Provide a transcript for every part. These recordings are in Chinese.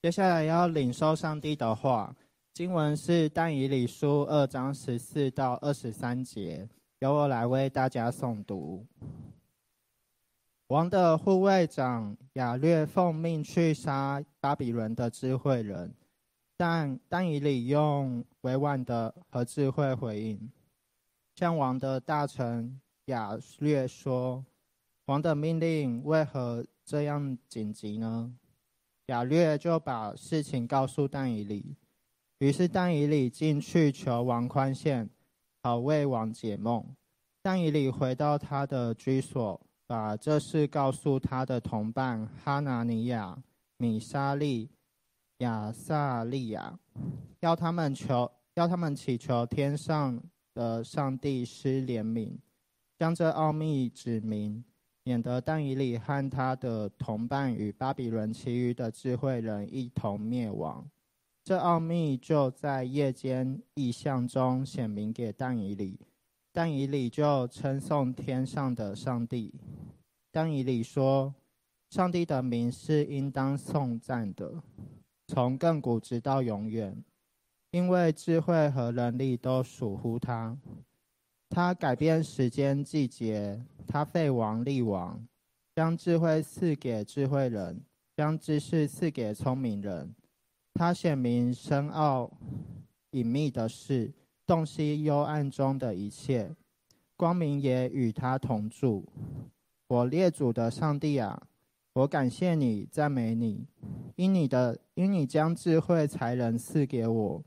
接下来要领受上帝的话，经文是但以理书二章十四到二十三节，由我来为大家诵读。王的护卫长亚略奉命去杀巴比伦的智慧人，但但以理用委婉的和智慧回应，向王的大臣亚略说：“王的命令为何这样紧急呢？”亚略就把事情告诉但以理，于是但以理进去求王宽限，好为王解梦。但以理回到他的居所。把这事告诉他的同伴哈拿尼亚、米沙利、亚萨利亚，要他们求，要他们祈求天上的上帝施怜悯，将这奥秘指明，免得但以理和他的同伴与巴比伦其余的智慧人一同灭亡。这奥秘就在夜间异象中显明给但以理。但以理就称颂天上的上帝。但以理说：“上帝的名是应当颂赞的，从亘古直到永远，因为智慧和能力都属乎他。他改变时间季节，他废王立王，将智慧赐给智慧人，将知识赐给聪明人。他显明深奥隐秘的事。”洞悉幽暗中的一切，光明也与他同住。我列祖的上帝啊，我感谢你，赞美你，因你的因你将智慧才能赐给我。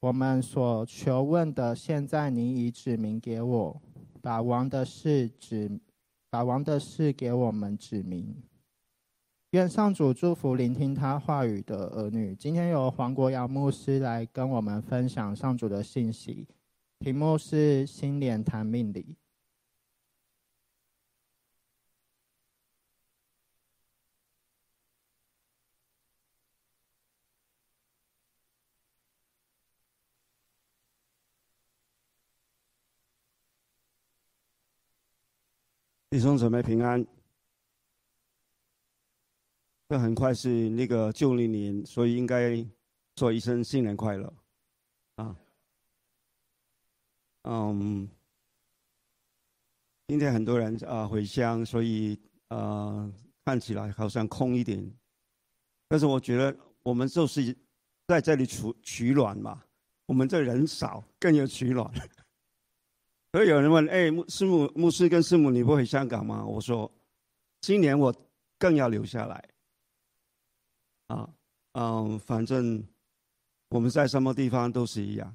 我们所求问的，现在你已指明给我，把王的事指，把王的事给我们指明。愿上主祝福聆听他话语的儿女。今天由黄国尧牧师来跟我们分享上主的信息，题目是“新年谈命理”。弟兄姊妹平安。这很快是那个旧历年，所以应该说一声新年快乐，啊，嗯，今天很多人啊回乡，所以啊看起来好像空一点，但是我觉得我们就是在这里取取暖嘛，我们这人少，更有取暖。所以有人问：哎，牧师母、牧师跟师母，你不回香港吗？我说，今年我更要留下来。啊，嗯，反正我们在什么地方都是一样。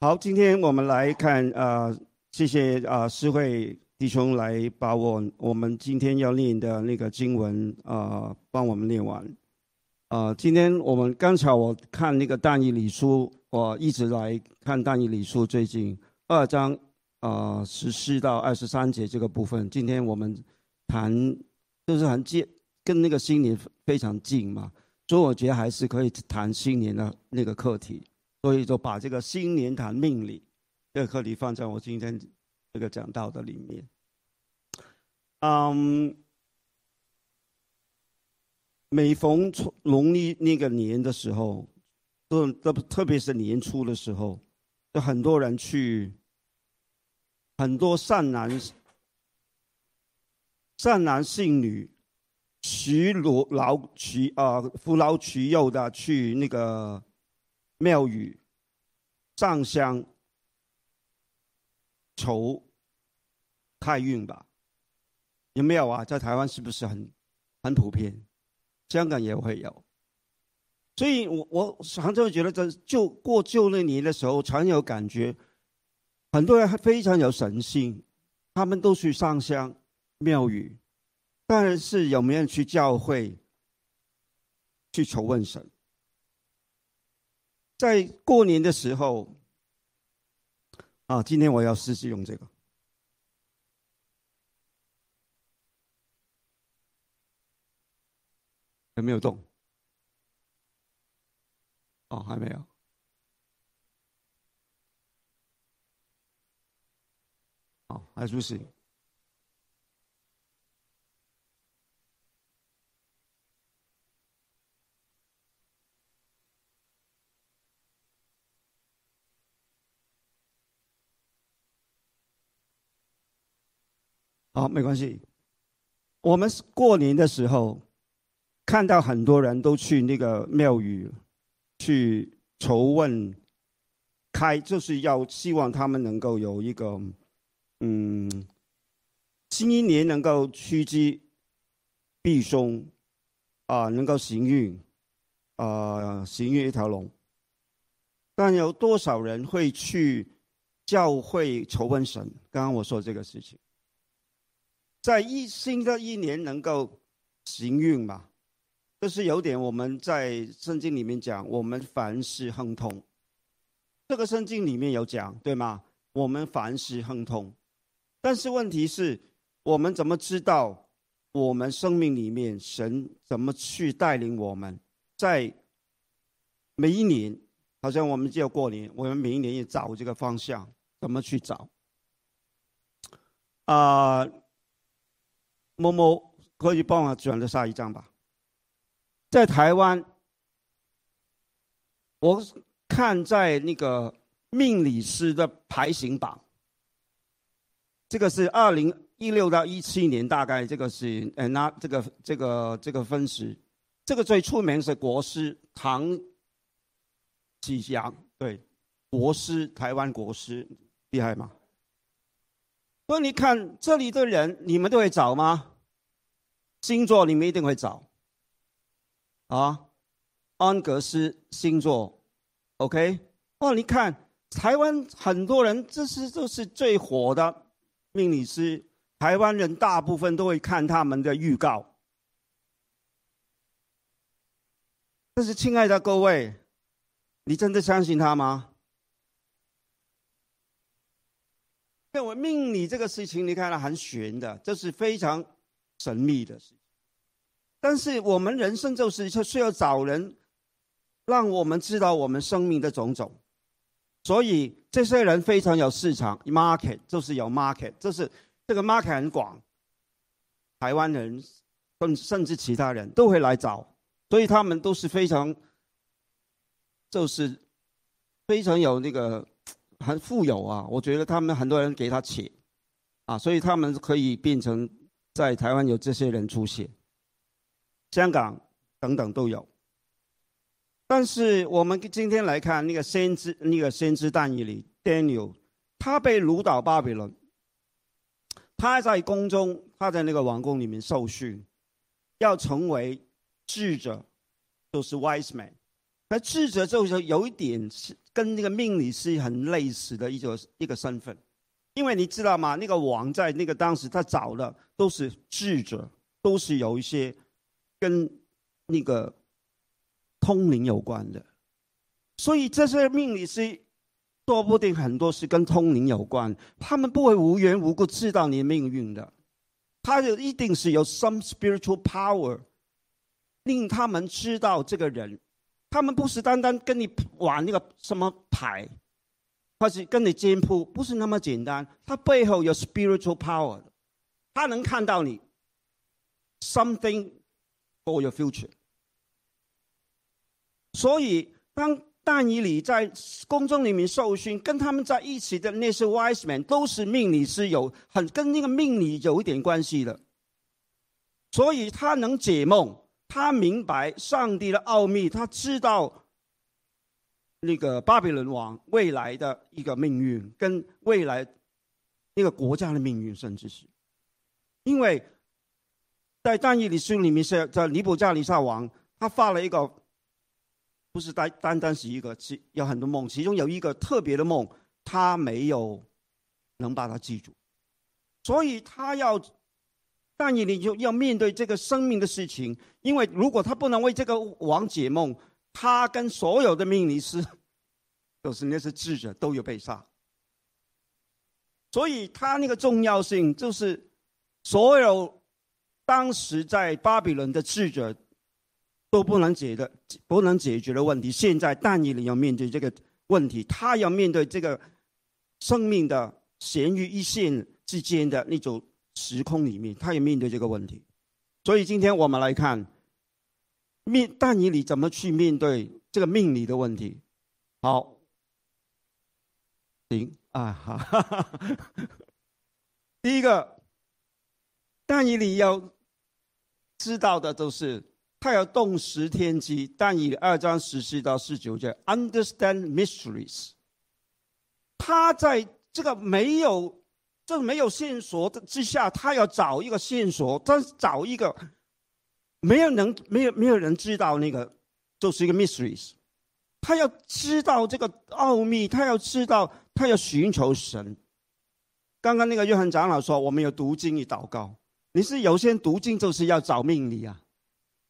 好，今天我们来看啊，谢谢啊，诗慧弟兄来把我我们今天要念的那个经文啊，帮我们念完。啊，今天我们刚才我看那个但以理书，我一直来看但以理书，最近二章啊十四到二十三节这个部分，今天我们谈就是很近。跟那个新年非常近嘛，所以我觉得还是可以谈新年的那个课题，所以就把这个新年谈命理这个课题放在我今天这个讲到的里面。嗯，每逢农历那个年的时候，都都特别是年初的时候，有很多人去，很多善男善男信女。徐罗劳徐啊，扶劳徐幼的去那个庙宇上香求开运吧？有没有啊？在台湾是不是很很普遍？香港也会有。所以我我常常觉得，在旧过旧那年的时候，常有感觉，很多人非常有神性，他们都去上香庙宇。但是有没有去教会去求问神？在过年的时候，啊，今天我要试试用这个，有没有动？哦，还没有。哦，还是不行。好，没关系。我们过年的时候看到很多人都去那个庙宇。去求问，开就是要希望他们能够有一个，嗯，新一年能够趋吉避凶，啊，能够行运，啊，行运一条龙。但有多少人会去教会求问神？刚刚我说这个事情，在一新的一年能够行运嘛？这是有点我们在圣经里面讲，我们凡事亨通。这个圣经里面有讲，对吗？我们凡事亨通，但是问题是，我们怎么知道我们生命里面神怎么去带领我们，在每一年？好像我们就要过年，我们每一年也找这个方向，怎么去找？啊，某某可以帮我转的下一张吧。在台湾，我看在那个命理师的排行榜，这个是二零一六到一七年，大概这个是呃那这个这个这个分时，这个最出名是国师唐。吉祥对，国师台湾国师厉害吗？所以你看这里的人，你们都会找吗？星座你们一定会找啊，安格斯星座，OK？哦，你看台湾很多人，这是这是最火的命理师，台湾人大部分都会看他们的预告。但是，亲爱的各位。你真的相信他吗？因为命理这个事情，你看了很玄的，这是非常神秘的事情。但是我们人生就是需要找人，让我们知道我们生命的种种。所以这些人非常有市场，market 就是有 market，就是这个 market 很广。台湾人，甚甚至其他人都会来找，所以他们都是非常。就是非常有那个很富有啊！我觉得他们很多人给他钱啊，所以他们可以变成在台湾有这些人出现，香港等等都有。但是我们今天来看那个先知，那个先知但以里 Daniel，他被掳到巴比伦，他在宫中，他在那个王宫里面受训，要成为智者，就是 wise man。那智者就是有一点是跟那个命理是很类似的一种一个身份，因为你知道吗？那个王在那个当时他找的都是智者，都是有一些跟那个通灵有关的，所以这些命理师说不定很多是跟通灵有关，他们不会无缘无故知道你的命运的，他就一定是有 some spiritual power 令他们知道这个人。他们不是单单跟你玩那个什么牌，或是跟你占卜，不是那么简单。他背后有 spiritual power，他能看到你 something for your future。所以，当但以理在宫中里面受训，跟他们在一起的那些 wise men 都是命理是有很跟那个命理有一点关系的，所以他能解梦。他明白上帝的奥秘，他知道那个巴比伦王未来的一个命运，跟未来那个国家的命运，甚至是，因为在但以理书里面是在尼布加尼撒王，他发了一个，不是单单单是一个，其有很多梦，其中有一个特别的梦，他没有能把它记住，所以他要。但以理就要面对这个生命的事情，因为如果他不能为这个王解梦，他跟所有的命理师，都是那些智者都有被杀。所以他那个重要性就是，所有当时在巴比伦的智者都不能解的、不能解决的问题，现在但以理要面对这个问题，他要面对这个生命的咸鱼一线之间的那种。时空里面，他也面对这个问题，所以今天我们来看，面但以理怎么去面对这个命理的问题。好，行啊，好，第一个，但以理要知道的都是，他要洞识天机。但以二章十四到十九节，understand mysteries。他在这个没有，这没有线索的之下，他要找一个线索，但找一个没有能没有没有人知道那个，就是一个 mysteries。他要知道这个奥秘，他要知道，他要寻求神。刚刚那个约翰长老说，我们有读经与祷告。你是有些读经就是要找命理啊。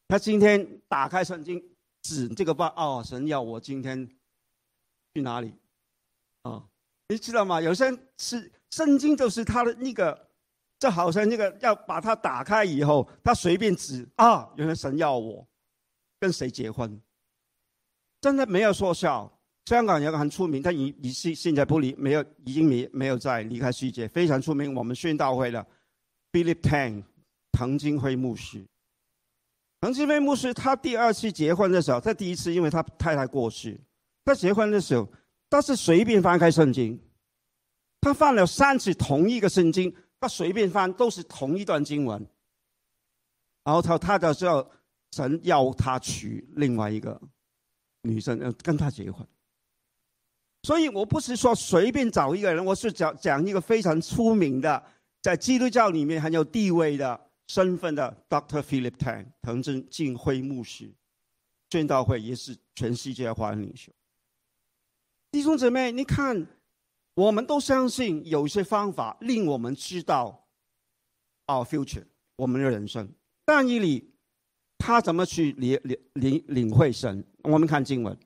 他今天打开圣经，指这个吧，哦，神要我今天去哪里？啊，你知道吗？有些人是圣经就是他的那个，这好像那个要把它打开以后，他随便指啊，原来神要我跟谁结婚，真的没有说笑。香港有个很出名，他已已现现在不离，没有已经没没有再离开世界，非常出名。我们宣道会的 Philip Tang，唐金辉牧师。唐金辉牧师他第二次结婚的时候，他第一次因为他太太过世，他结婚的时候，他是随便翻开圣经，他翻了三次同一个圣经，他随便翻都是同一段经文，然后他他的时候，神要他娶另外一个女生，呃，跟他结婚。所以我不是说随便找一个人，我是讲讲一个非常出名的，在基督教里面很有地位的身份的 Dr. Philip Tang 藤真敬辉牧师，宣道会也是全世界华人领袖。弟兄姊妹，你看，我们都相信有一些方法令我们知道 our future 我们的人生。但以理他怎么去领领领领会神？我们看经文。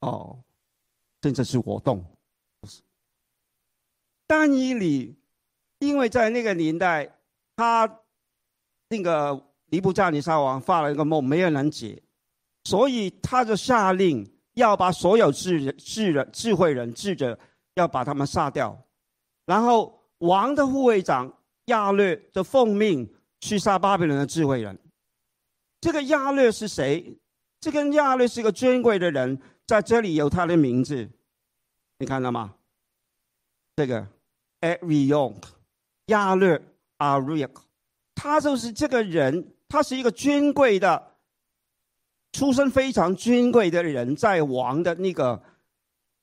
哦，真的是活动，但以理，因为在那个年代，他那个尼布加尼撒王发了一个梦，没有人解，所以他就下令要把所有智人、智人、智慧人、智者要把他们杀掉，然后王的护卫长亚略就奉命去杀巴比伦的智慧人。这个亚略是谁？这个亚略是一个尊贵的人。在这里有他的名字，你看到吗？这个 a r i o n 亚略 Ariok，他就是这个人，他是一个尊贵的，出身非常尊贵的人，在王的那个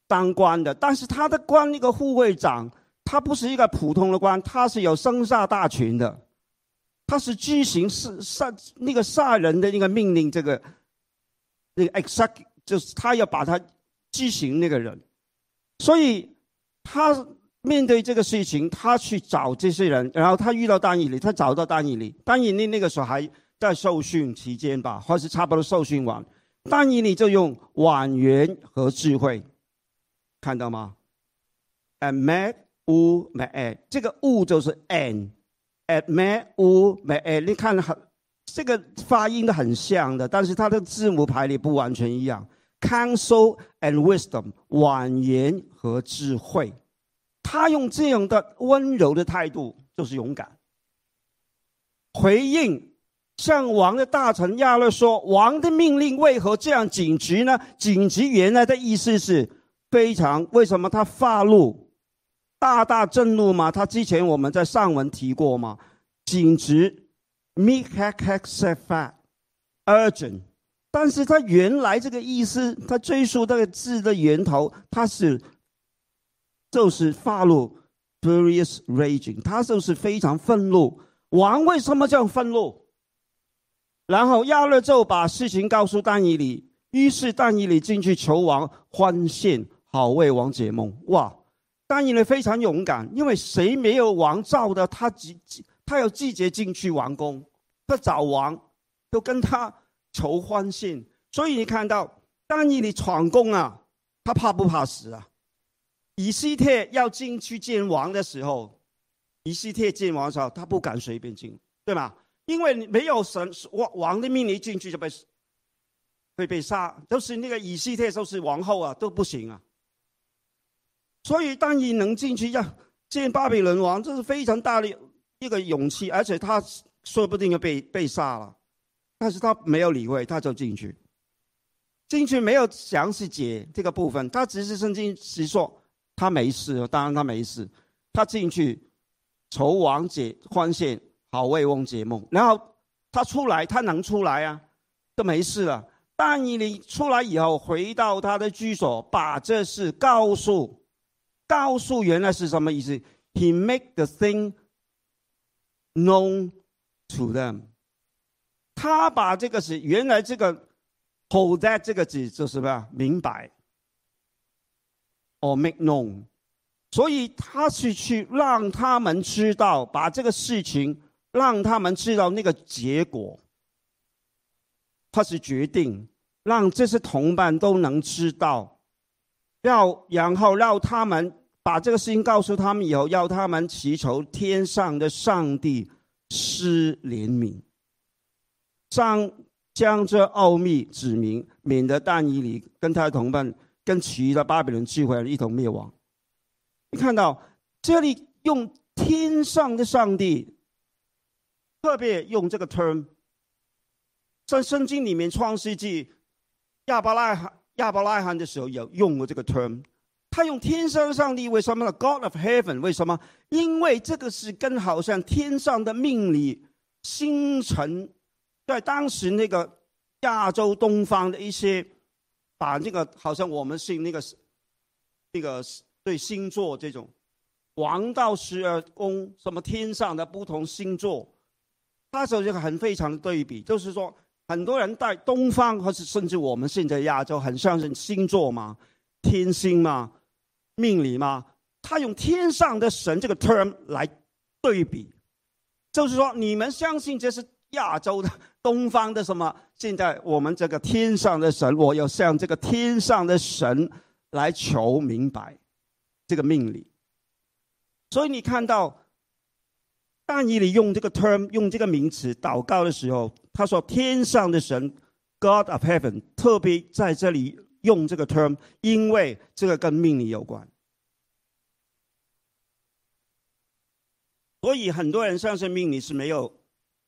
当官的。但是他的官那个护卫长，他不是一个普通的官，他是有生杀大权的，他是执行是杀那个杀人的那个命令，这个那个 exec。就是他要把他执行那个人，所以他面对这个事情，他去找这些人，然后他遇到丹以里，他找到丹以里。丹以里那个时候还在受训期间吧，或是差不多受训完，丹以里就用婉言和智慧，看到吗？at me u me a，这个 u 就是 an，at me u me a，你看很这个发音都很像的，但是它的字母排列不完全一样。Counsel and wisdom，婉言和智慧，他用这样的温柔的态度，就是勇敢。回应向王的大臣亚勒说：“王的命令为何这样紧急呢？紧急原来的意思是非常为什么他发怒，大大震怒吗？他之前我们在上文提过吗？紧急 m e k a k a k s e f a urgent。”但是他原来这个意思，他追溯这个字的源头，他是就是发怒，furious raging，他就是非常愤怒。王为什么这样愤怒？然后亚勒就把事情告诉丹以理，于是丹以理进去求王欢献，好为王解梦。哇，丹以理非常勇敢，因为谁没有王召的，他季他有季节进去王宫，他找王，都跟他。求欢信，所以你看到，丹以你闯宫啊，他怕不怕死啊？以西帖要进去见王的时候，以西帖见王的时候，他不敢随便进，对吗？因为没有神王王的命令进去就被会被杀，都是那个以西帖都是王后啊，都不行啊。所以当你能进去要见巴比伦王，这是非常大的一个勇气，而且他说不定要被被杀了。但是他没有理会，他就进去。进去没有详细解这个部分，他只是圣经是说他没事，当然他没事。他进去，愁王解欢现，好为翁解梦。然后他出来，他能出来啊，都没事了。但以你出来以后，回到他的居所，把这事告诉告诉原来是什么意思？He make the thing known to them。他把这个是原来这个 hold that 这个字就是什么？明白，or make known。所以他是去让他们知道，把这个事情让他们知道那个结果。他是决定让这些同伴都能知道，要然后让他们把这个事情告诉他们以后，要他们祈求天上的上帝施怜悯，将将这奥秘指明，免得但以理跟他的同伴跟其余的巴比伦聚会一同灭亡。你看到这里用天上的上帝，特别用这个 term，在圣经里面创世纪亚伯拉罕亚伯拉罕的时候有用过这个 term，他用天上上帝为什么呢？God of heaven 为什么？因为这个是跟好像天上的命理星辰，在当时那个亚洲东方的一些，把那个好像我们信那个那个。对星座这种，王道十二宫，什么天上的不同星座，它有一个很非常的对比，就是说，很多人在东方，或是甚至我们现在亚洲，很相信星座嘛，天星嘛，命理嘛，他用天上的神这个 term 来对比，就是说，你们相信这是亚洲的东方的什么？现在我们这个天上的神，我要向这个天上的神来求明白。这个命理，所以你看到，但以理用这个 term 用这个名词祷告的时候，他说天上的神 God of Heaven 特别在这里用这个 term，因为这个跟命理有关。所以很多人相信命理是没有，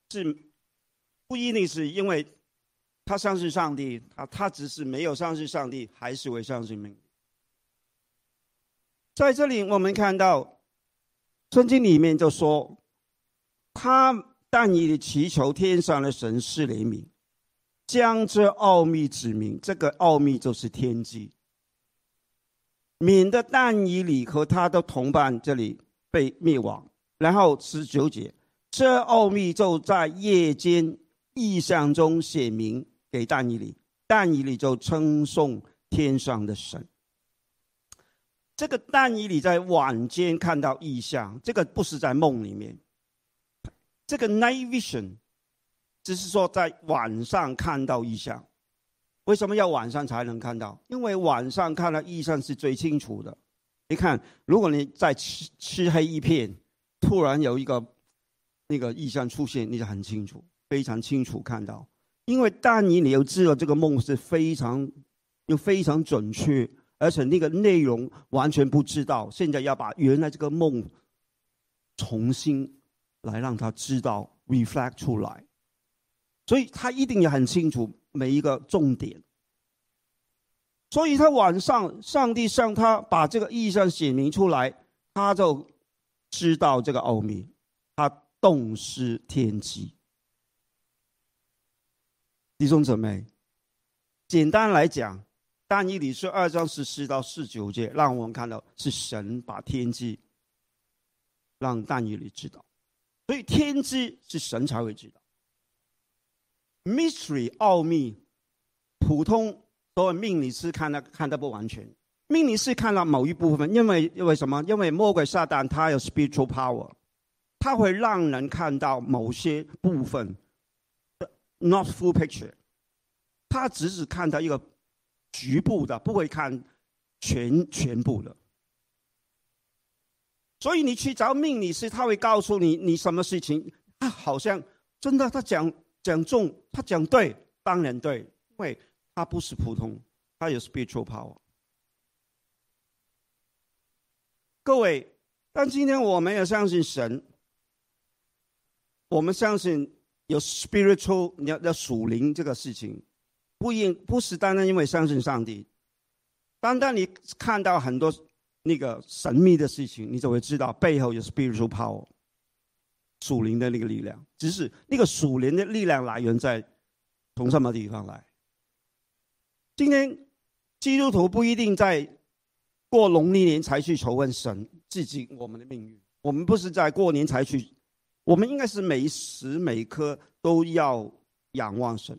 是不一定是因为他相信上帝，他他只是没有相信上帝，还是会相信命。在这里，我们看到圣经里面就说，他但以祈求天上的神施怜悯，将这奥秘指明。这个奥秘就是天机，免得但以理和他的同伴这里被灭亡。然后十九节，这奥秘就在夜间意象中写明给但以理，但以理就称颂天上的神。这个但以理在晚间看到意象，这个不是在梦里面。这个 night vision，只是说在晚上看到意象。为什么要晚上才能看到？因为晚上看到意象是最清楚的。你看，如果你在漆漆黑一片，突然有一个那个意象出现，你就很清楚，非常清楚看到。因为但以你又知道这个梦是非常又非常准确。而且那个内容完全不知道，现在要把原来这个梦重新来让他知道 reflect 出来，所以他一定也很清楚每一个重点。所以他晚上上帝向他把这个意象写明出来，他就知道这个奥秘，他洞悉天机。弟兄姊妹，简单来讲。但以理是二章十四到十九节，让我们看到是神把天机让但以理知道，所以天机是神才会知道。Mystery 奥秘，普通所谓命理师看的看的不完全，命理师看到某一部分，因为因为什么？因为魔鬼撒旦他有 spiritual power，他会让人看到某些部分，not full picture，他只是看到一个。局部的不会看全全部的，所以你去找命理师，他会告诉你你什么事情，他好像真的他讲讲中，他讲对，当然对，因为他不是普通，他有 spiritual power。各位，但今天我们也相信神，我们相信有 spiritual，你要要属灵这个事情。不应不是单单因为相信上帝，单单你看到很多那个神秘的事情，你就会知道背后有 spiritual power。属灵的那个力量，只是那个属灵的力量来源在从什么地方来？今天基督徒不一定在过农历年才去求问神，自己我们的命运。我们不是在过年才去，我们应该是每时每刻都要仰望神。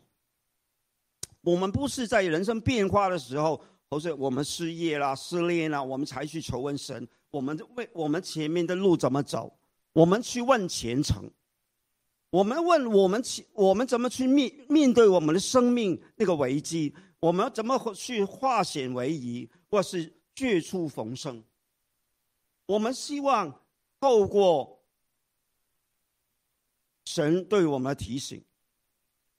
我们不是在人生变化的时候，或是我们失业啦、失恋啦，我们才去求问神。我们为我们前面的路怎么走？我们去问前程。我们问我们去，我们怎么去面面对我们的生命那个危机？我们怎么去化险为夷，或是绝处逢生？我们希望。透过神对我们的提醒，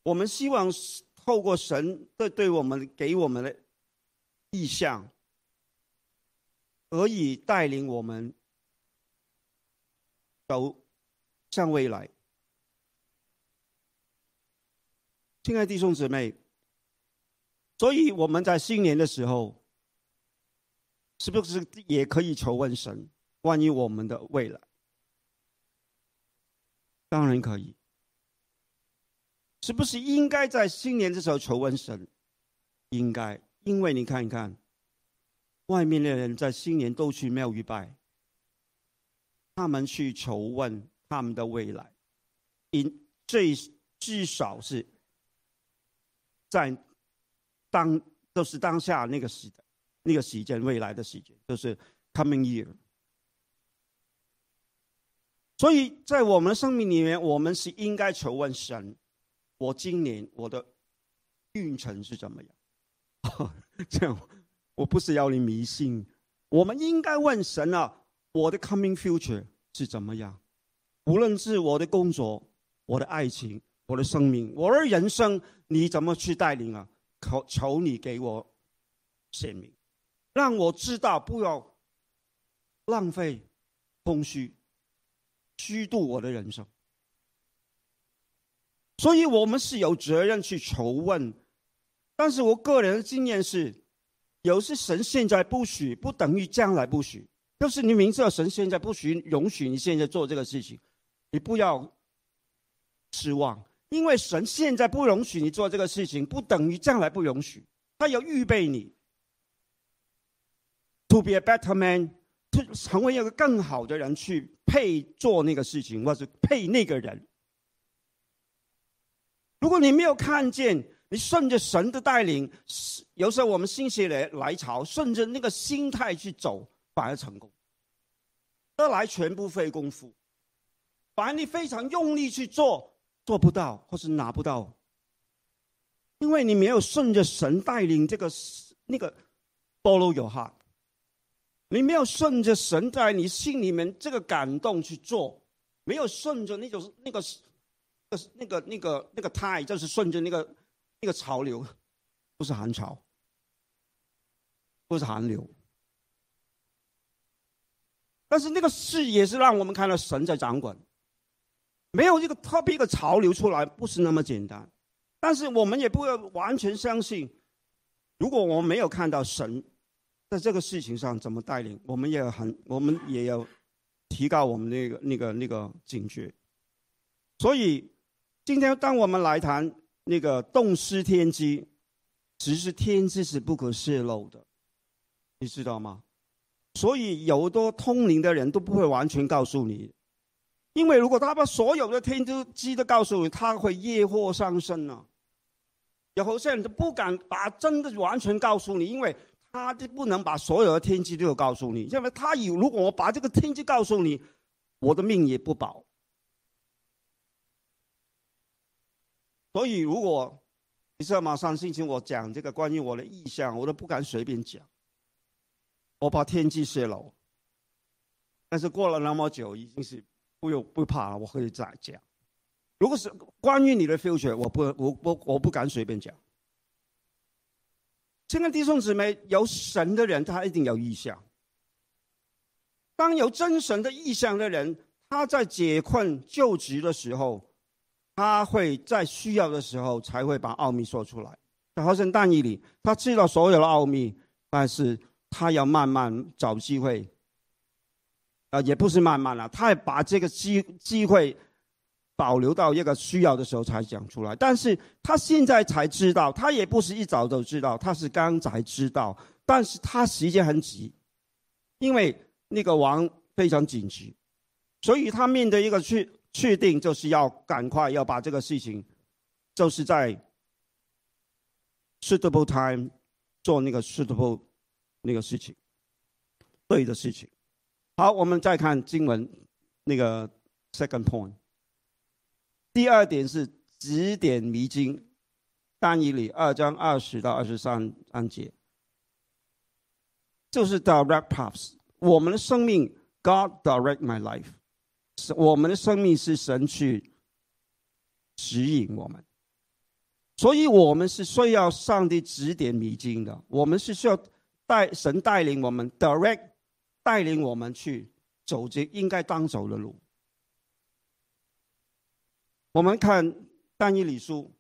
我们希望透过神的对我们给我们的意向，可以带领我们走向未来。亲爱弟兄姊妹，所以我们在新年的时候，是不是也可以求问神？关于我们的未来，当然可以。是不是应该在新年的时候求问神？应该，因为你看一看，外面的人在新年都去庙宇拜，他们去求问他们的未来，因最至少是在当都是当下那个时那个时间，未来的时间，就是 coming year。所以在我们的生命里面，我们是应该求问神：我今年我的运程是怎么样？这样，我不是要你迷信。我们应该问神啊：我的 coming future 是怎么样？无论是我的工作、我的爱情、我的生命、我的人生，你怎么去带领啊？求求你给我显明，让我知道，不要浪费、空虚。虚度我的人生，所以我们是有责任去求问。但是我个人的经验是，有些神现在不许，不等于将来不许。就是你明知道神现在不许容许你现在做这个事情，你不要失望，因为神现在不容许你做这个事情，不等于将来不容许。他要预备你，to be a better man。成为一个更好的人，去配做那个事情，或是配那个人。如果你没有看见，你顺着神的带领，有时候我们心血来来潮，顺着那个心态去走，反而成功。得来全部费功夫，反而你非常用力去做，做不到，或是拿不到，因为你没有顺着神带领，这个那个 follow your heart。你没有顺着神在你心里面这个感动去做，没有顺着那种那个，那个，那个那个那个态，就是顺着那个那个潮流，不是寒潮，不是寒流。但是那个视野是让我们看到神在掌管，没有一个特别的潮流出来，不是那么简单。但是我们也不要完全相信，如果我们没有看到神。在这个事情上怎么带领，我们也很，我们也要提高我们那个、那个、那个警觉。所以，今天当我们来谈那个洞失天机，其实天机是不可泄露的，你知道吗？所以，有多通灵的人都不会完全告诉你，因为如果他把所有的天机都告诉你，他会业祸上身呢。有些人都不敢把真的完全告诉你，因为。他就不能把所有的天机都告诉你，因为他有如果我把这个天机告诉你，我的命也不保。所以，如果你知道吗？上星期我讲这个关于我的意向，我都不敢随便讲，我怕天机泄露。但是过了那么久，已经是不用不怕了，我可以再讲。如果是关于你的 future，我不我我我不敢随便讲。亲爱的弟兄姊妹，有神的人，他一定有意向。当有真神的意向的人，他在解困救职的时候，他会在需要的时候才会把奥秘说出来。在好像但以里，他知道所有的奥秘，但是他要慢慢找机会。啊，也不是慢慢了，他要把这个机机会保留到一个需要的时候才讲出来。但是他现在才知道，他也不是一早就知道，他是刚才知道。但是他时间很急，因为那个王非常紧急，所以他面对一个确确定，就是要赶快要把这个事情，就是在 suitable time 做那个 suitable 那个事情，对的事情。好，我们再看经文那个 second point。第二点是指点迷津，单以里二章二十到二十三章节，就是 direct paths。我们的生命，God direct my life，我们的生命是神去指引我们，所以我们是需要上帝指点迷津的。我们是需要带神带领我们 direct。带领我们去走这应该当走的路。我们看但以理书，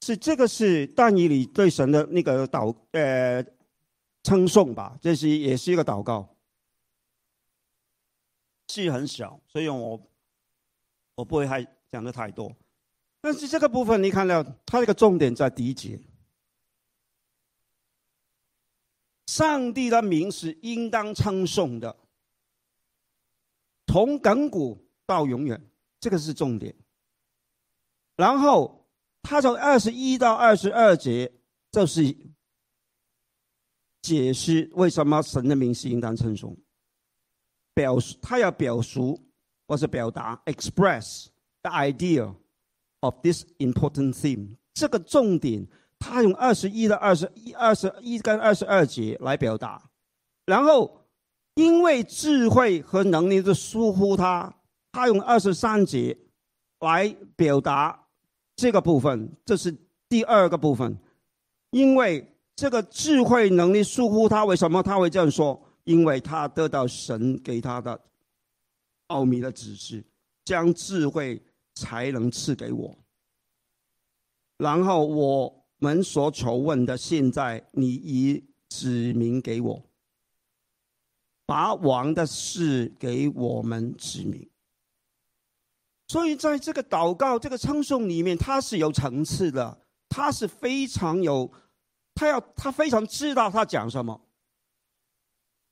是这个是但以理对神的那个祷呃称颂吧，这是也是一个祷告，字很小，所以我我不会还讲的太多。但是这个部分你看到，它这个重点在第一节。上帝的名是应当称颂的，从亘古到永远，这个是重点。然后他从二十一到二十二节，就是解释为什么神的名是应当称颂，表述他要表述或是表达，express the idea of this important theme，这个重点。他用二十一到二十一、二十一跟二十二节来表达，然后因为智慧和能力的疏忽他，他用二十三节来表达这个部分，这是第二个部分。因为这个智慧能力疏忽他，为什么他会这样说？因为他得到神给他的奥秘的指示，将智慧才能赐给我，然后我。们所求问的，现在你已指明给我，把王的事给我们指明。所以，在这个祷告、这个称颂里面，他是有层次的，他是非常有，他要他非常知道他讲什么，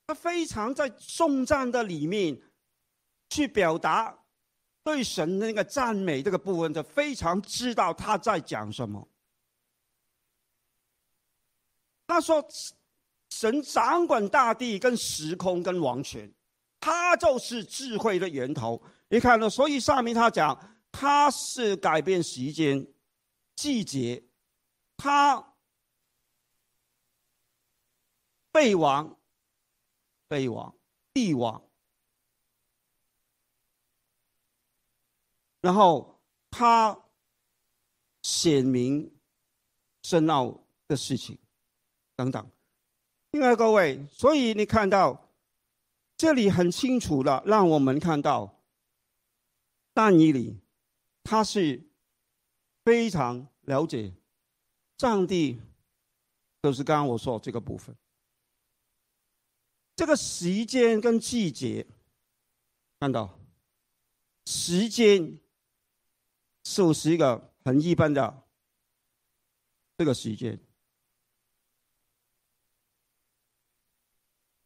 他非常在颂赞的里面去表达对神的那个赞美这个部分，就非常知道他在讲什么。他说：“神掌管大地、跟时空、跟王权，他就是智慧的源头。你看到，所以上面他讲，他是改变时间、季节，他被王、被王、帝王，然后他显明深奥的事情。”等等，另外各位，所以你看到这里很清楚的，让我们看到但以理他是非常了解上帝，就是刚刚我说这个部分，这个时间跟季节，看到时间是不是一个很一般的这个时间？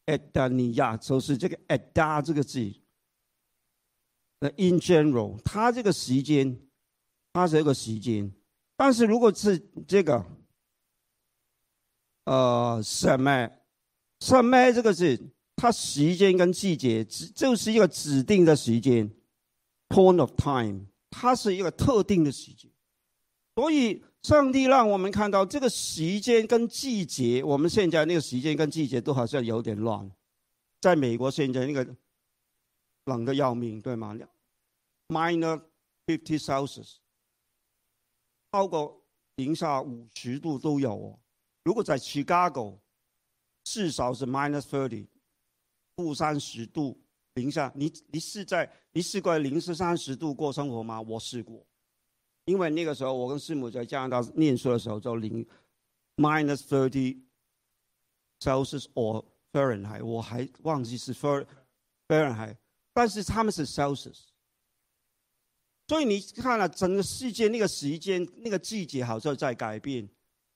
艾达尼亚就是这个艾达这个字。那 in general，它这个时间，它是一个时间。但是如果是这个，呃，什么什么这个字，它时间跟季节就是一个指定的时间，point of time，它是一个特定的时间。所以上帝让我们看到这个时间跟季节，我们现在那个时间跟季节都好像有点乱。在美国现在那个冷的要命，对吗？Minus fifty Celsius，超过零下五十度都有哦。如果在 Chicago，至少是 minus thirty，负三十度零下。你你是在你试过零下三十度过生活吗？我试过。因为那个时候，我跟师母在加拿大念书的时候，就零 minus thirty Celsius or Fahrenheit，我还忘记是 Fahrenheit。但是他们是 Celsius。所以你看了整个世界那个时间、那个季节，好像在改变。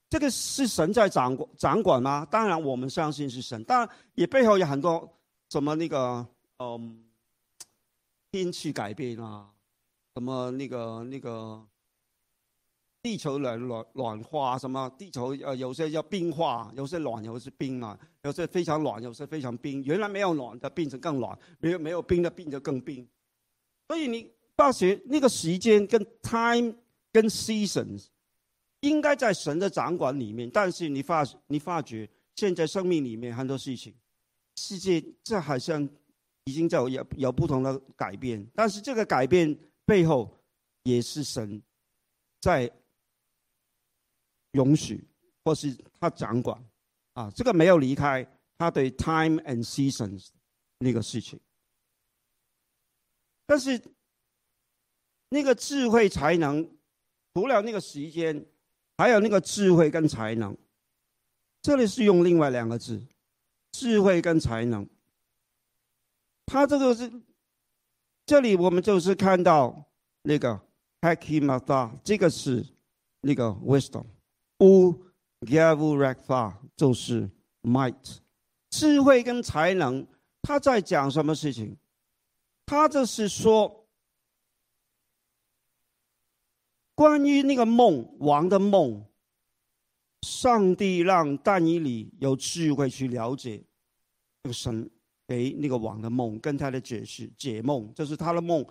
这个是神在掌管掌管吗？当然，我们相信是神。当然，也背后有很多什么那个嗯，天气改变啊，什么那个那个地球暖暖暖化，什么地球呃有些叫冰化，有些暖，有些冰嘛，有些非常暖，有些非常冰。原来没有暖的变成更暖，没有没有冰的变得更冰。所以你。大学那个时间跟 time 跟 seasons 应该在神的掌管里面，但是你发你发觉现在生命里面很多事情，世界这好像已经在有有不同的改变，但是这个改变背后也是神在容许或是他掌管啊，这个没有离开他对 time and seasons 那个事情，但是。那个智慧才能，除了那个时间，还有那个智慧跟才能。这里是用另外两个字，智慧跟才能。他这个是，这里我们就是看到那个 “hakimata”，这个是那个 wisdom u gavurakfa” 就是 “might”。智慧跟才能，他在讲什么事情？他这是说。关于那个梦王的梦，上帝让但以理有智慧去了解这个神给那个王的梦，跟他的解释解梦，就是他的梦，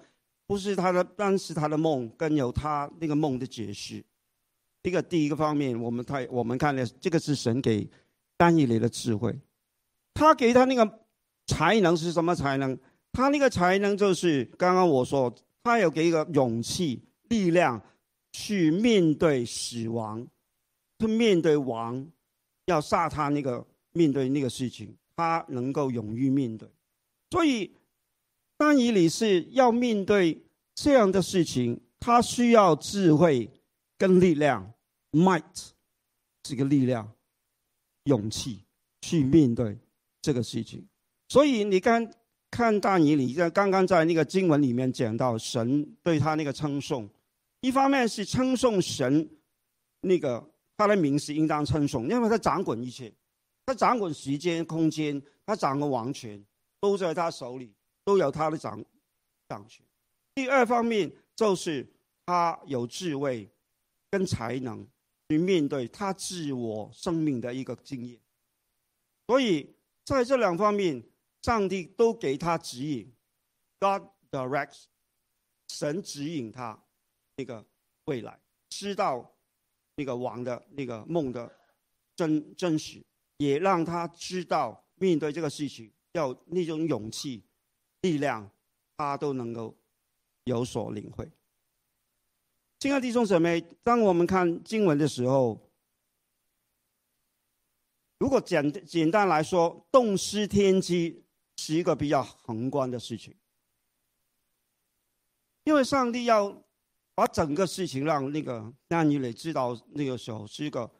不是他的，但是他的梦，更有他那个梦的解释。这个第一个方面，我们太我们看的这个是神给但以理的智慧，他给他那个才能是什么才能？他那个才能就是刚刚我说，他有给一个勇气、力量。去面对死亡，去面对王，要杀他那个面对那个事情，他能够勇于面对。所以，但以理是要面对这样的事情，他需要智慧跟力量，might 这个力量，勇气去面对这个事情。所以你看，看但以理在刚刚在那个经文里面讲到神对他那个称颂。一方面是称颂神，那个他的名是应当称颂，因为他掌管一切，他掌管时间、空间，他掌管王权，都在他手里，都有他的掌掌权。第二方面就是他有智慧跟才能去面对他自我生命的一个经验，所以在这两方面，上帝都给他指引，God directs，神指引他。那个未来，知道那个王的那个梦的真真实，也让他知道面对这个事情要那种勇气、力量，他都能够有所领会。亲爱的弟兄姊妹，当我们看经文的时候，如果简简单来说，动失天机是一个比较宏观的事情，因为上帝要。把整个事情让那个让你磊知道，那个时候是一个，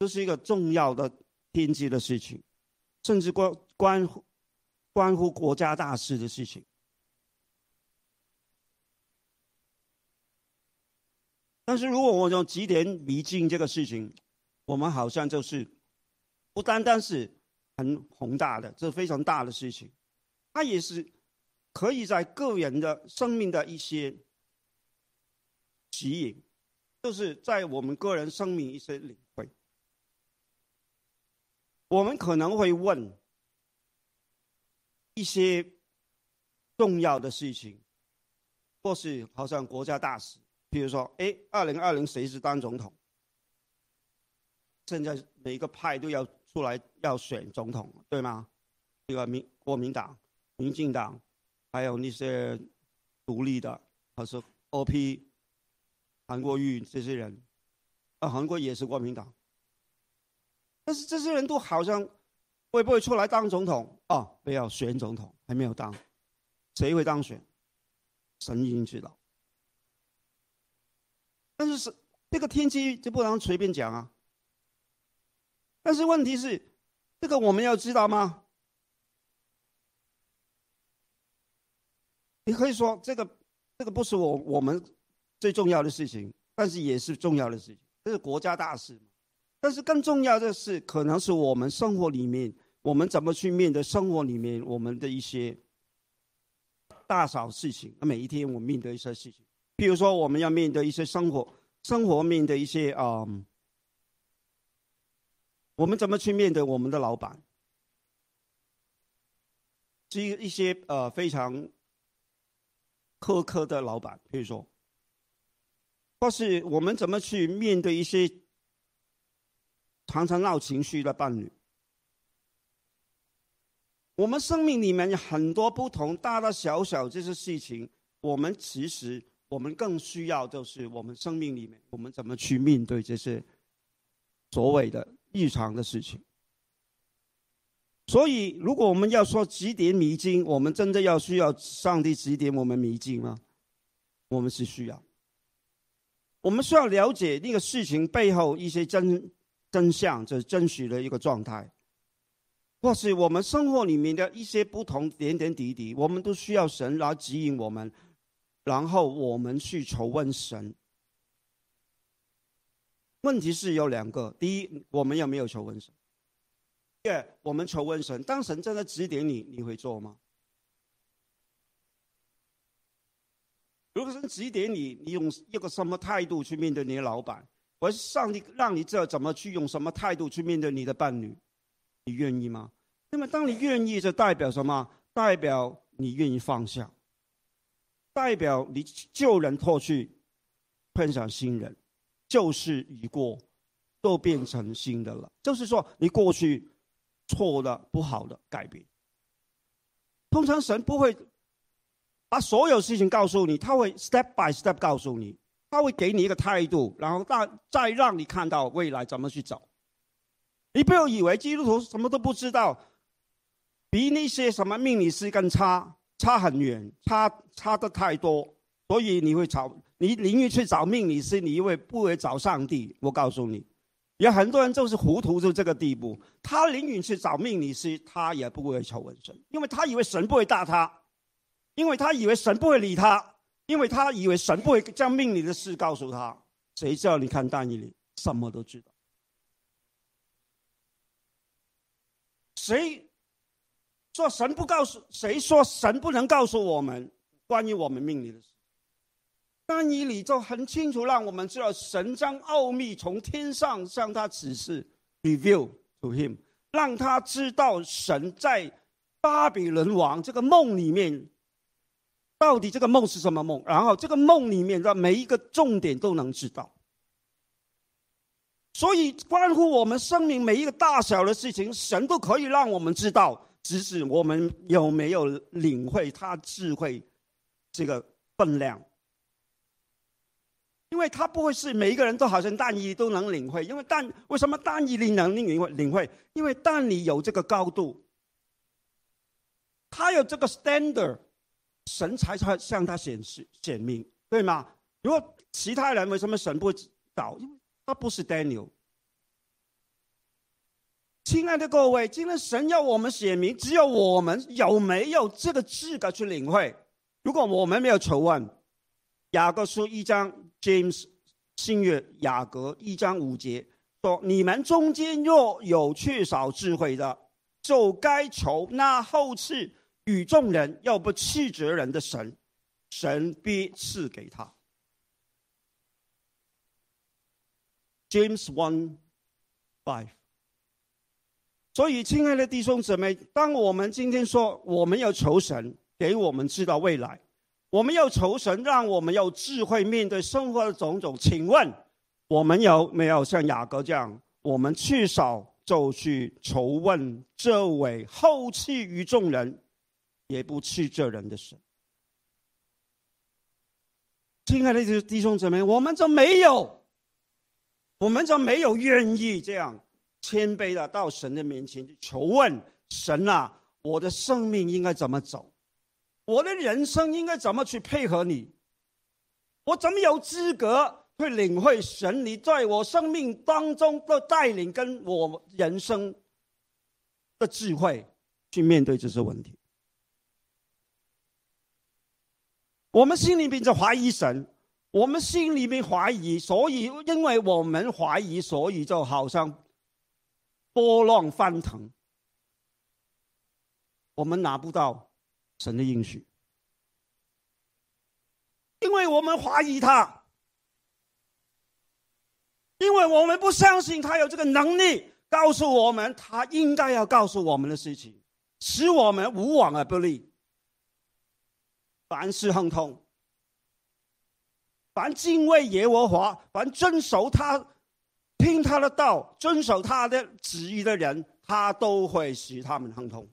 这是一个重要的天机的事情，甚至关关乎关乎国家大事的事情。但是如果我用几点迷津这个事情，我们好像就是不单单是很宏大的，这非常大的事情，它也是可以在个人的生命的一些。指引，就是在我们个人生命一些领会，我们可能会问一些重要的事情，或是好像国家大事，比如说，哎，二零二零谁是当总统？现在每个派都要出来要选总统，对吗？这个民国民党、民进党，还有那些独立的，还是 OP。韩国瑜这些人，啊，韩国也是国民党，但是这些人都好像会不会出来当总统啊？不要选总统，还没有当，谁会当选？神已经知道。但是是这个天气就不能随便讲啊。但是问题是，这个我们要知道吗？你可以说这个这个不是我我们最重要的事情，但是也是重要的事情，这是国家大事。但是更重要的是，可能是我们生活里面，我们怎么去面对生活里面我们的一些大小事情。每一天我们面对一些事情，比如说我们要面对一些生活生活面对一些啊，我们怎么去面对我们的老板？是一些呃非常苛刻的老板，比如说，或是我们怎么去面对一些常常闹情绪的伴侣？我们生命里面有很多不同大大小小这些事情，我们其实我们更需要就是我们生命里面我们怎么去面对这些所谓的日常的事情。所以，如果我们要说指点迷津，我们真的要需要上帝指点我们迷津吗？我们是需要。我们需要了解那个事情背后一些真真相，就是真实的一个状态，或是我们生活里面的一些不同点点滴滴，我们都需要神来指引我们，然后我们去求问神。问题是有两个：第一，我们有没有求问神？第二我们求问神，当神真的指点你，你会做吗？如果神指点你，你用一个什么态度去面对你的老板？我是上帝让你知道怎么去用什么态度去面对你的伴侣，你愿意吗？那么，当你愿意，就代表什么？代表你愿意放下，代表你旧人过去，碰上新人，旧事已过，都变成新的了。就是说，你过去。错的、不好的改变。通常神不会把所有事情告诉你，他会 step by step 告诉你，他会给你一个态度，然后再再让你看到未来怎么去走。你不要以为基督徒什么都不知道，比那些什么命理师更差，差很远，差差的太多。所以你会找你宁愿去找命理师，你因为不会找上帝。我告诉你。有很多人就是糊涂到这个地步，他宁愿去找命理师，他也不会求问神，因为他以为神不会打他，因为他以为神不会理他，因为他以为神不会将命理的事告诉他。谁叫你看大义里什么都知道？谁说神不告诉？谁说神不能告诉我们关于我们命里的事？但以理就很清楚，让我们知道神将奥秘从天上向他指示，reveal to him，让他知道神在巴比伦王这个梦里面，到底这个梦是什么梦，然后这个梦里面的每一个重点都能知道。所以，关乎我们生命每一个大小的事情，神都可以让我们知道，只是我们有没有领会他智慧这个分量。因为他不会是每一个人都好像但以都能领会，因为但为什么但以你能领会领会？因为但你有这个高度，他有这个 standard，神才才向他显示显明，对吗？如果其他人为什么神不会找？因为他不是 Daniel。亲爱的各位，今天神要我们写明，只有我们有没有这个资格去领会？如果我们没有求问，雅各书一章。James 新约雅各一章五节说：“你们中间若有缺少智慧的，就该求那后赐与众人又不弃绝人的神，神必赐给他。” James one five。所以，亲爱的弟兄姊妹，当我们今天说我们要求神给我们知道未来。我们要求神，让我们有智慧面对生活的种种。请问，我们有没有像雅各这样？我们去少就去求问这位后弃于众人，也不弃这人的神。亲爱的弟兄姊妹，我们就没有，我们就没有愿意这样谦卑的到神的面前去求问神啊，我的生命应该怎么走？我的人生应该怎么去配合你？我怎么有资格去领会神你在我生命当中的带领，跟我人生的智慧去面对这些问题？我们心里面就怀疑神，我们心里面怀疑，所以因为我们怀疑，所以就好像波浪翻腾，我们拿不到神的应许，因为我们怀疑他，因为我们不相信他有这个能力告诉我们他应该要告诉我们的事情，使我们无往而不利。凡事亨通，凡敬畏耶和华，凡遵守他、听他的道、遵守他的旨意的人，他都会使他们亨通。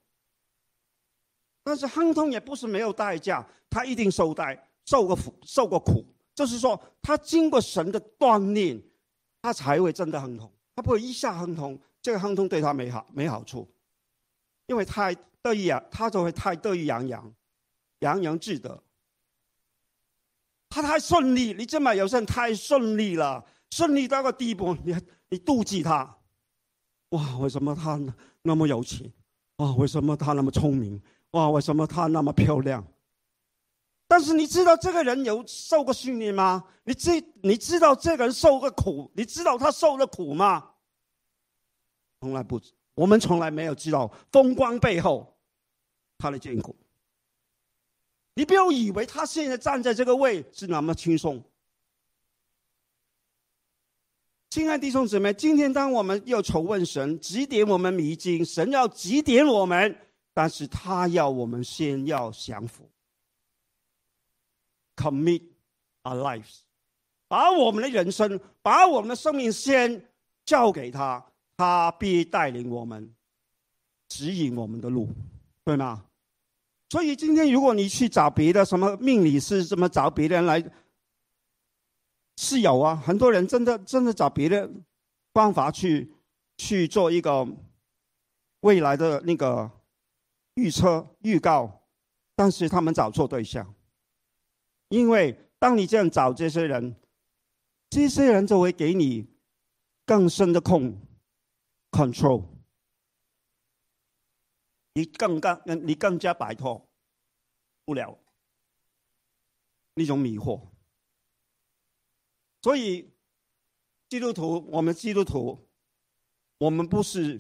但是亨通也不是没有代价，他一定受代、受过苦、受过苦。就是说，他经过神的锻炼，他才会真的亨通。他不会一下亨通，这个亨通对他没好没好处，因为太得意啊，他就会太得意洋洋。洋洋自得，他太顺利，你这么有些人太顺利了，顺利到个地步，你还你妒忌他，哇，为什么他那么有钱？哇，为什么他那么聪明？哇，为什么他那么漂亮？但是你知道这个人有受过训练吗？你知你知道这个人受过苦？你知道他受了苦吗？从来不，我们从来没有知道风光背后他的艰苦。你不要以为他现在站在这个位是那么轻松，亲爱弟兄姊妹，今天当我们要求问神指点我们迷津，神要指点我们，但是他要我们先要降服，commit our lives，把我们的人生，把我们的生命先交给他，他必带领我们，指引我们的路，对吗？所以今天，如果你去找别的什么命理师，什么找别人来，是有啊，很多人真的真的找别的方法去去做一个未来的那个预测预告，但是他们找错对象，因为当你这样找这些人，这些人就会给你更深的控 control。你更加，你更加摆脱不了那种迷惑。所以，基督徒，我们基督徒，我们不是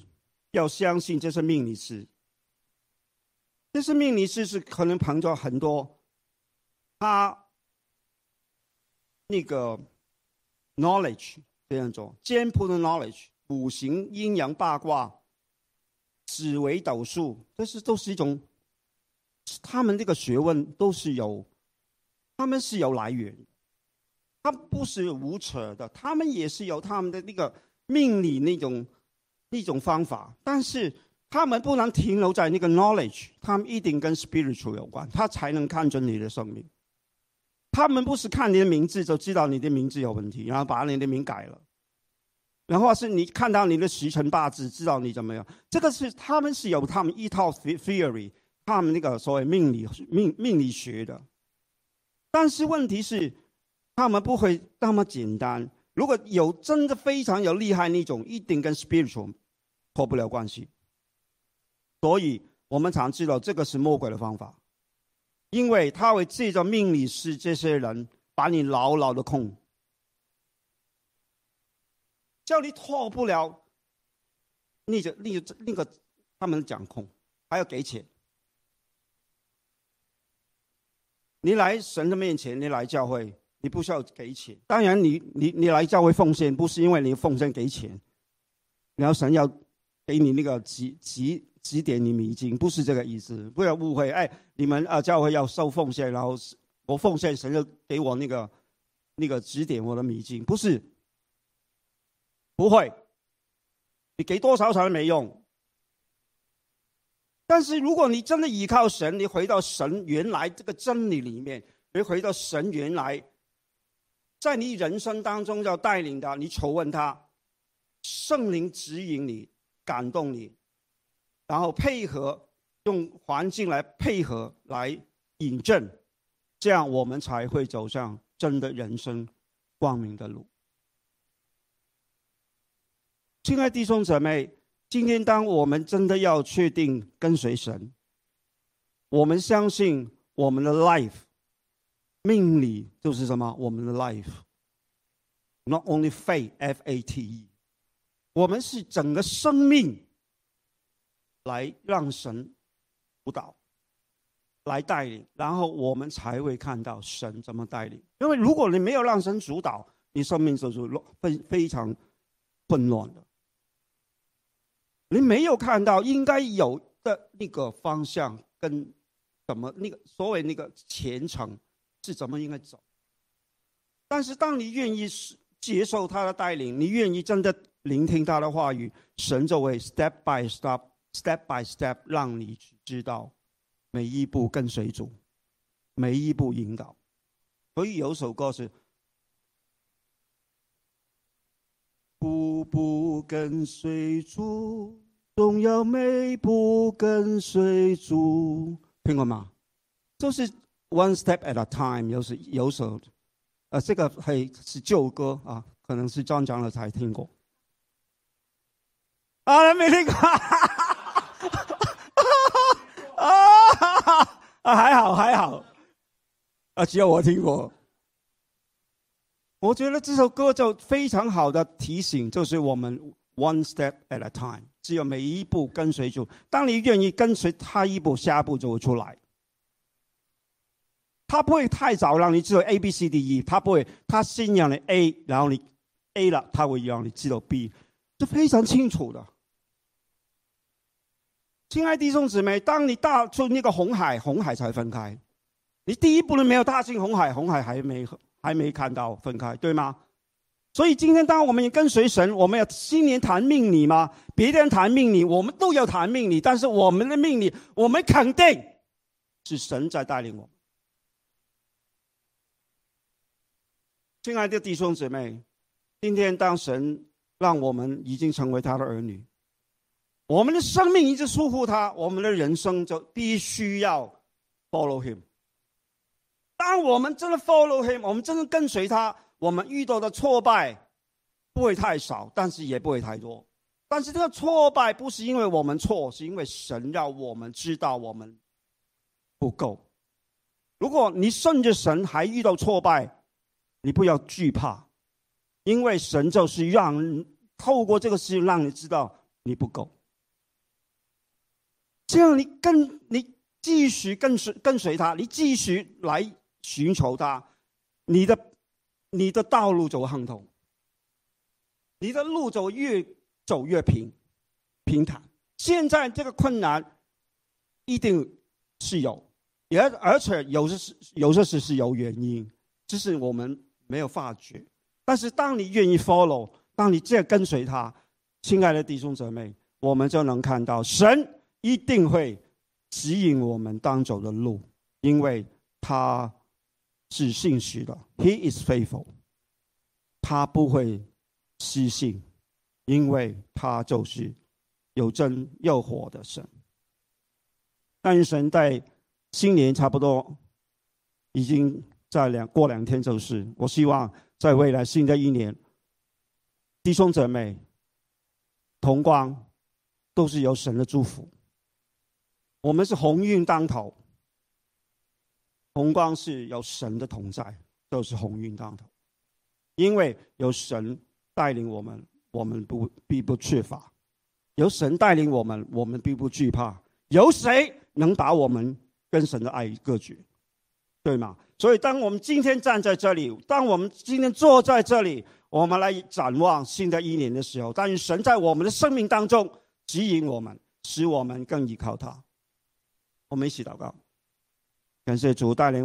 要相信这是命理师，这是命理师是可能旁着很多他那个 knowledge 这样做，简朴的 knowledge，五行、阴阳、八卦。紫微斗数，这是都是一种，他们这个学问都是有，他们是有来源，他不是无扯的，他们也是有他们的那个命理那种那种方法，但是他们不能停留在那个 knowledge，他们一定跟 spiritual 有关，他才能看准你的生命。他们不是看你的名字就知道你的名字有问题，然后把你的名改了。然后是你看到你的时辰八字，知道你怎么样？这个是他们是有他们一套 theory，他们那个所谓命理命命理学的。但是问题是，他们不会那么简单。如果有真的非常有厉害那种，一定跟 spiritual 脱不了关系。所以我们常知道这个是魔鬼的方法，因为他会借着命理师这些人把你牢牢的控。叫你脱不了，那个、那个、那个，他们掌控，还要给钱。你来神的面前，你来教会，你不需要给钱。当然，你你你来教会奉献，不是因为你奉献给钱，然后神要给你那个指指指点你迷津，不是这个意思。不要误会，哎，你们啊，教会要收奉献，然后我奉献，神就给我那个那个指点我的迷津，不是。不会，你给多少钱都没用。但是如果你真的依靠神，你回到神原来这个真理里面，你回到神原来在你人生当中要带领的，你求问他，圣灵指引你，感动你，然后配合用环境来配合来引证，这样我们才会走向真的人生光明的路。亲爱弟兄姊妹，今天当我们真的要确定跟随神，我们相信我们的 life 命理就是什么？我们的 life，not only faith，f a t e，我们是整个生命来让神主导。来带领，然后我们才会看到神怎么带领。因为如果你没有让神主导，你生命就是乱非非常混乱的。你没有看到应该有的那个方向跟怎么那个所谓那个前程是怎么应该走。但是当你愿意接受他的带领，你愿意真的聆听他的话语，神就会 step by step，step by step 让你知道。每一步跟随主，每一步引导。所以有首歌是：步步跟随主，总要每步跟随主。听过吗？就是 one step at a time。有时有首，呃，这个还是旧歌啊，可能是张长了才听过。啊，没听过。啊，还好还好，啊，只有我听过。我觉得这首歌就非常好的提醒，就是我们 one step at a time，只有每一步跟随主。当你愿意跟随他一步，下一步就会出来。他不会太早让你知道 A B C D E，他不会，他先让你 A，然后你 A 了，他会让你知道 B，是非常清楚的。亲爱的弟兄姊妹，当你踏出那个红海，红海才分开。你第一步都没有踏进红海，红海还没还没看到分开，对吗？所以今天，当我们跟随神，我们要新年谈命理吗？别人谈命理，我们都要谈命理。但是我们的命理，我们肯定是神在带领我们。亲爱的弟兄姊妹，今天当神让我们已经成为他的儿女。我们的生命一直疏忽他，我们的人生就必须要 follow him。当我们真的 follow him，我们真的跟随他，我们遇到的挫败不会太少，但是也不会太多。但是这个挫败不是因为我们错，是因为神让我们知道我们不够。如果你顺着神还遇到挫败，你不要惧怕，因为神就是让透过这个事情让你知道你不够。这样，你跟你继续跟随跟随他，你继续来寻求他，你的你的道路就亨通，你的路走越走越平平坦。现在这个困难一定是有，也而且有些是有些事是有原因，只是我们没有发觉。但是当你愿意 follow，当你这样跟随他，亲爱的弟兄姊妹，我们就能看到神。一定会指引我们当走的路，因为他是信实的，He is faithful。他不会失信，因为他就是有真有活的神。但神在新年差不多已经在两过两天就是，我希望在未来新的一年，弟兄姊妹同光都是有神的祝福。我们是鸿运当头，红光是有神的同在，都是鸿运当头。因为有神带领我们，我们不必不缺乏；有神带领我们，我们并不惧怕。有谁能把我们跟神的爱隔绝？对吗？所以，当我们今天站在这里，当我们今天坐在这里，我们来展望新的一年的时候，但愿神在我们的生命当中指引我们，使我们更依靠他。我们一起祷告，感谢主带领。